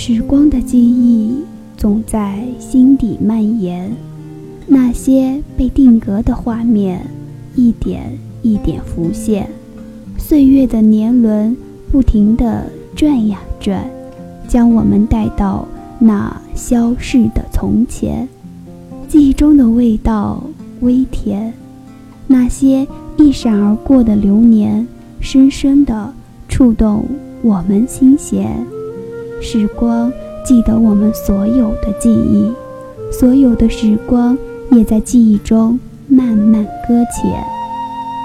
时光的记忆总在心底蔓延，那些被定格的画面，一点一点浮现。岁月的年轮不停地转呀转，将我们带到那消逝的从前。记忆中的味道微甜，那些一闪而过的流年，深深地触动我们心弦。时光记得我们所有的记忆，所有的时光也在记忆中慢慢搁浅。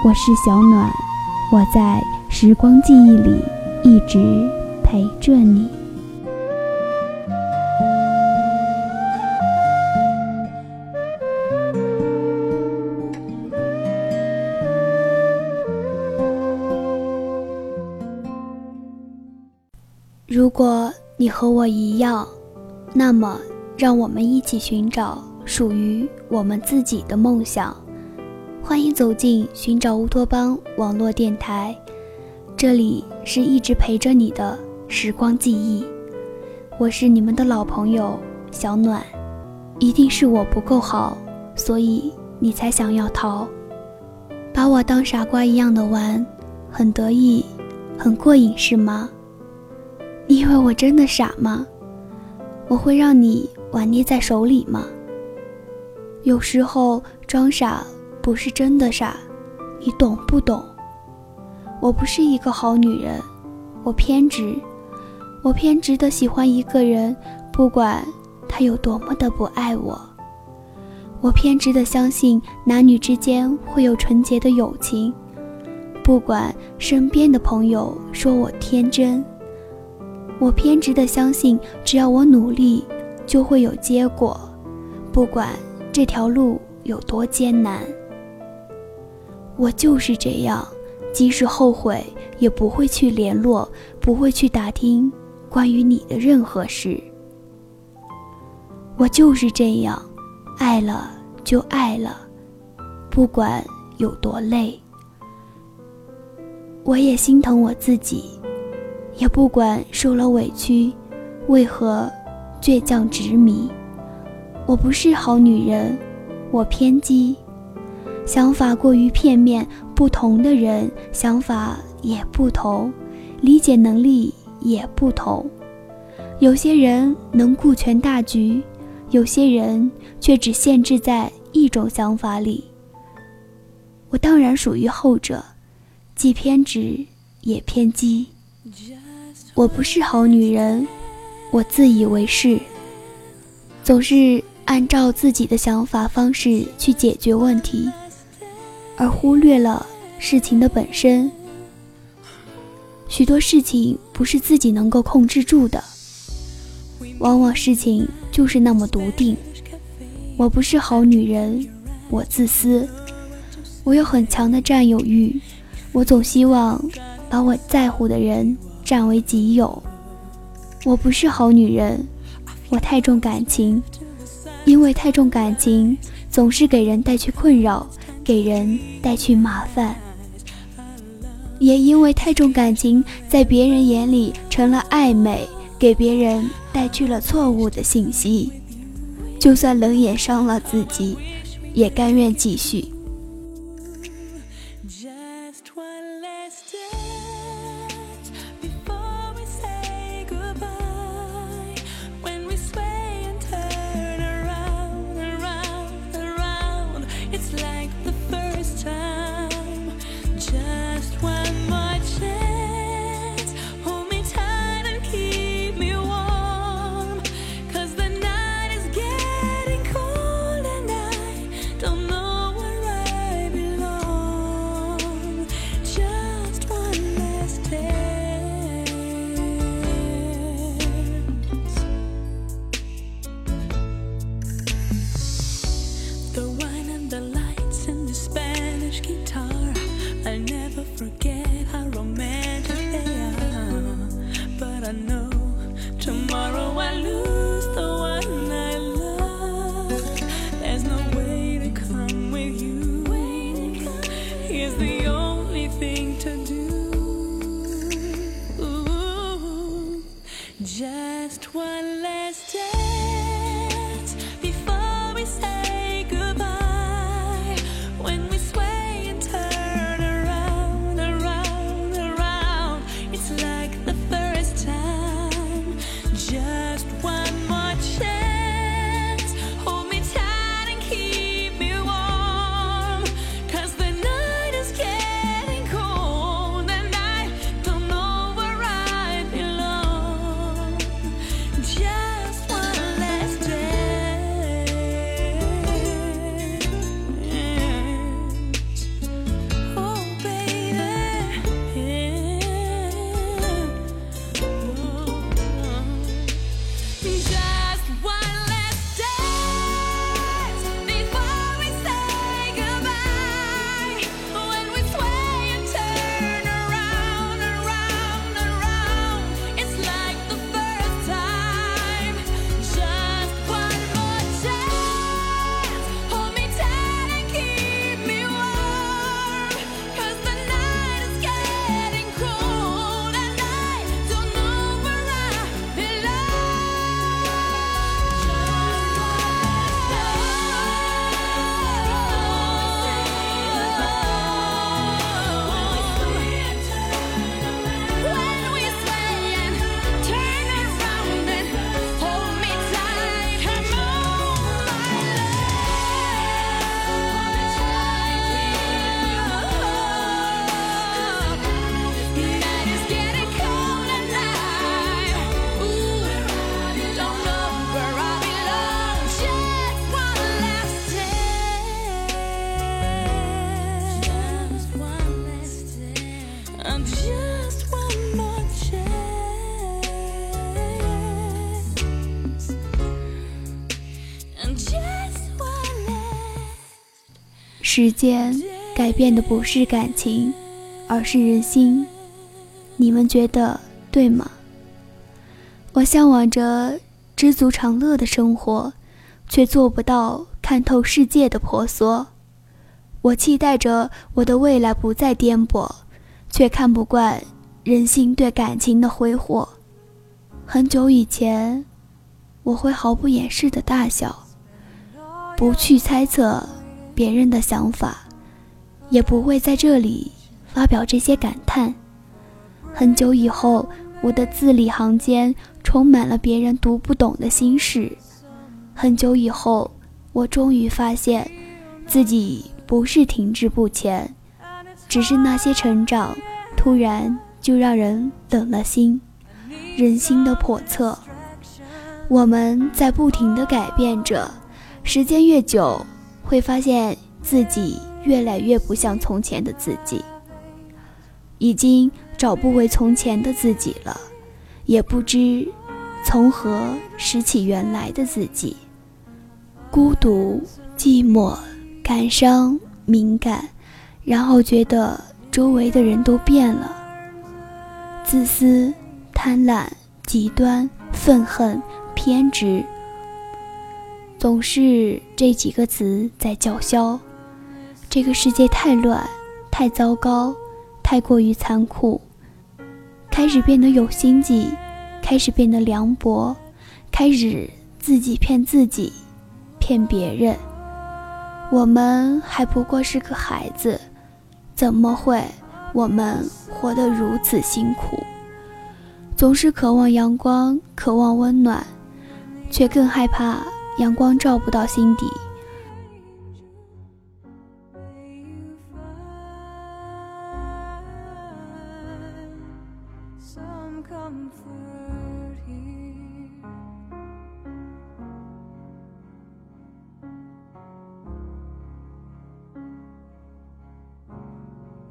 我是小暖，我在时光记忆里一直陪着你。如果。你和我一样，那么让我们一起寻找属于我们自己的梦想。欢迎走进寻找乌托邦网络电台，这里是一直陪着你的时光记忆。我是你们的老朋友小暖，一定是我不够好，所以你才想要逃，把我当傻瓜一样的玩，很得意，很过瘾是吗？你以为我真的傻吗？我会让你玩捏在手里吗？有时候装傻不是真的傻，你懂不懂？我不是一个好女人，我偏执，我偏执的喜欢一个人，不管他有多么的不爱我。我偏执的相信男女之间会有纯洁的友情，不管身边的朋友说我天真。我偏执的相信，只要我努力，就会有结果，不管这条路有多艰难。我就是这样，即使后悔，也不会去联络，不会去打听关于你的任何事。我就是这样，爱了就爱了，不管有多累。我也心疼我自己。也不管受了委屈，为何倔强执迷？我不是好女人，我偏激，想法过于片面。不同的人想法也不同，理解能力也不同。有些人能顾全大局，有些人却只限制在一种想法里。我当然属于后者，既偏执也偏激。我不是好女人，我自以为是，总是按照自己的想法方式去解决问题，而忽略了事情的本身。许多事情不是自己能够控制住的，往往事情就是那么笃定。我不是好女人，我自私，我有很强的占有欲，我总希望把我在乎的人。占为己有，我不是好女人，我太重感情，因为太重感情，总是给人带去困扰，给人带去麻烦。也因为太重感情，在别人眼里成了暧昧，给别人带去了错误的信息。就算冷眼伤了自己，也甘愿继续。i'm just one much and i'm just one 时间改变的不是感情，而是人心。你们觉得对吗？我向往着知足常乐的生活，却做不到看透世界的婆娑。我期待着我的未来不再颠簸。却看不惯人心对感情的挥霍。很久以前，我会毫不掩饰的大笑，不去猜测。别人的想法，也不会在这里发表这些感叹。很久以后，我的字里行间充满了别人读不懂的心事。很久以后，我终于发现，自己不是停滞不前，只是那些成长，突然就让人冷了心。人心的叵测，我们在不停的改变着，时间越久。会发现自己越来越不像从前的自己，已经找不回从前的自己了，也不知从何拾起原来的自己。孤独、寂寞、感伤、敏感，然后觉得周围的人都变了，自私、贪婪、极端、愤恨、偏执。总是这几个词在叫嚣。这个世界太乱，太糟糕，太过于残酷，开始变得有心计，开始变得凉薄，开始自己骗自己，骗别人。我们还不过是个孩子，怎么会我们活得如此辛苦？总是渴望阳光，渴望温暖，却更害怕。阳光照不到心底。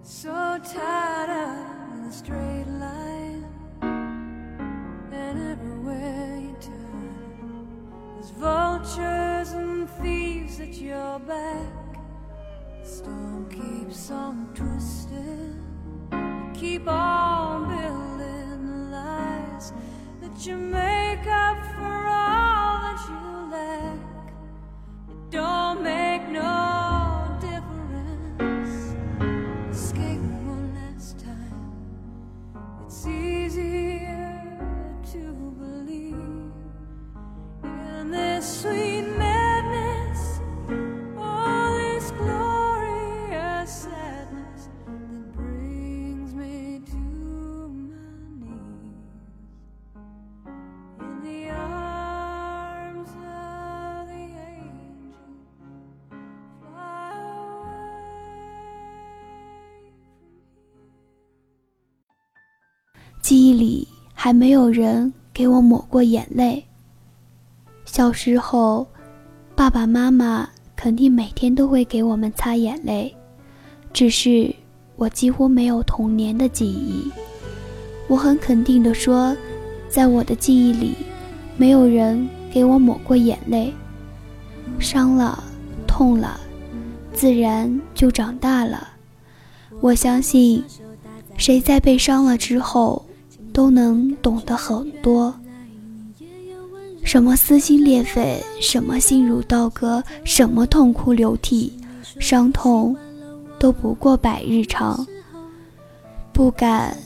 So tired of the straight line, and everywhere you turn, there's vultures and thieves at your back. The storm keeps on twisting, you keep on building lies that you make up. 记忆里还没有人给我抹过眼泪。小时候，爸爸妈妈肯定每天都会给我们擦眼泪，只是我几乎没有童年的记忆。我很肯定地说，在我的记忆里，没有人给我抹过眼泪。伤了，痛了，自然就长大了。我相信，谁在被伤了之后。都能懂得很多，什么撕心裂肺，什么心如刀割，什么痛哭流涕，伤痛都不过百日长。不敢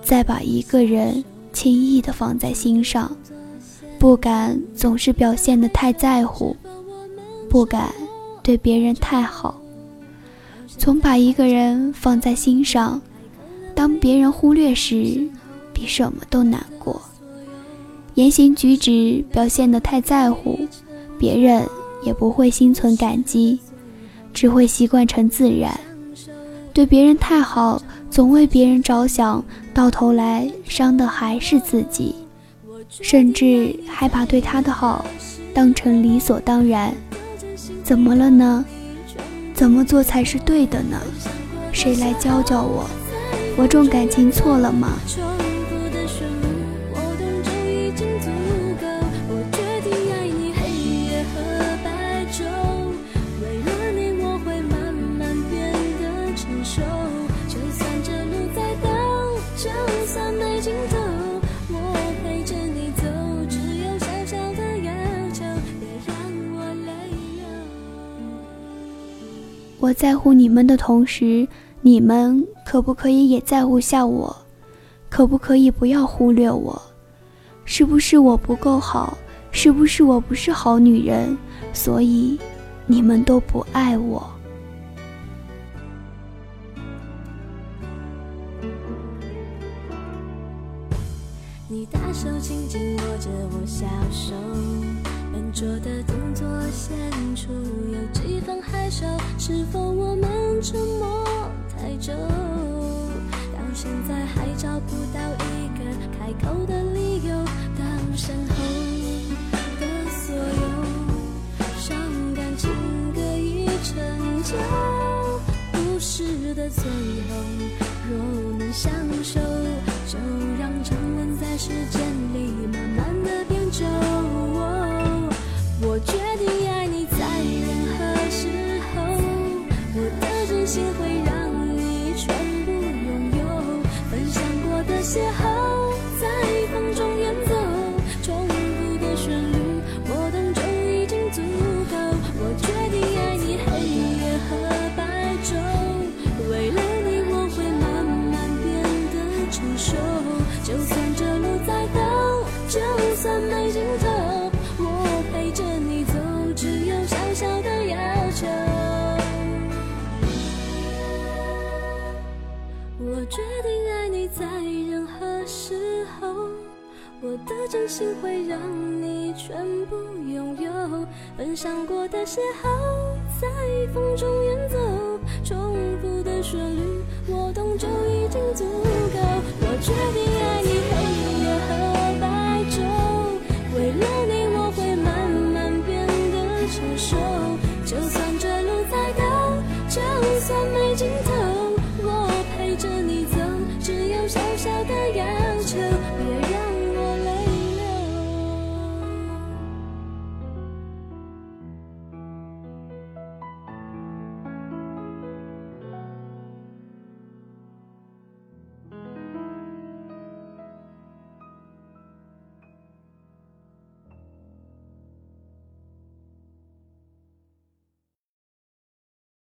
再把一个人轻易的放在心上，不敢总是表现的太在乎，不敢对别人太好。总把一个人放在心上，当别人忽略时。比什么都难过，言行举止表现得太在乎，别人也不会心存感激，只会习惯成自然。对别人太好，总为别人着想，到头来伤的还是自己，甚至还把对他的好当成理所当然。怎么了呢？怎么做才是对的呢？谁来教教我？我重感情错了吗？在乎你们的同时，你们可不可以也在乎下我？可不可以不要忽略我？是不是我不够好？是不是我不是好女人？所以你们都不爱我？你大手轻轻握着我小手，拙的动作显出有几分害羞。是否我们沉默太久，到现在还找不到一个开口的理由？当身后的所有伤感情歌已成就，故事的最后若能相守，就让沉沦在时间里慢慢决定爱你在任何时候，我的真心会让你全部拥有。分享过的邂逅在风中远走，重复的旋律我懂就已经足够。我决定爱你黑夜和白昼，为了你我会慢慢变得成熟，就算这路再陡，就算。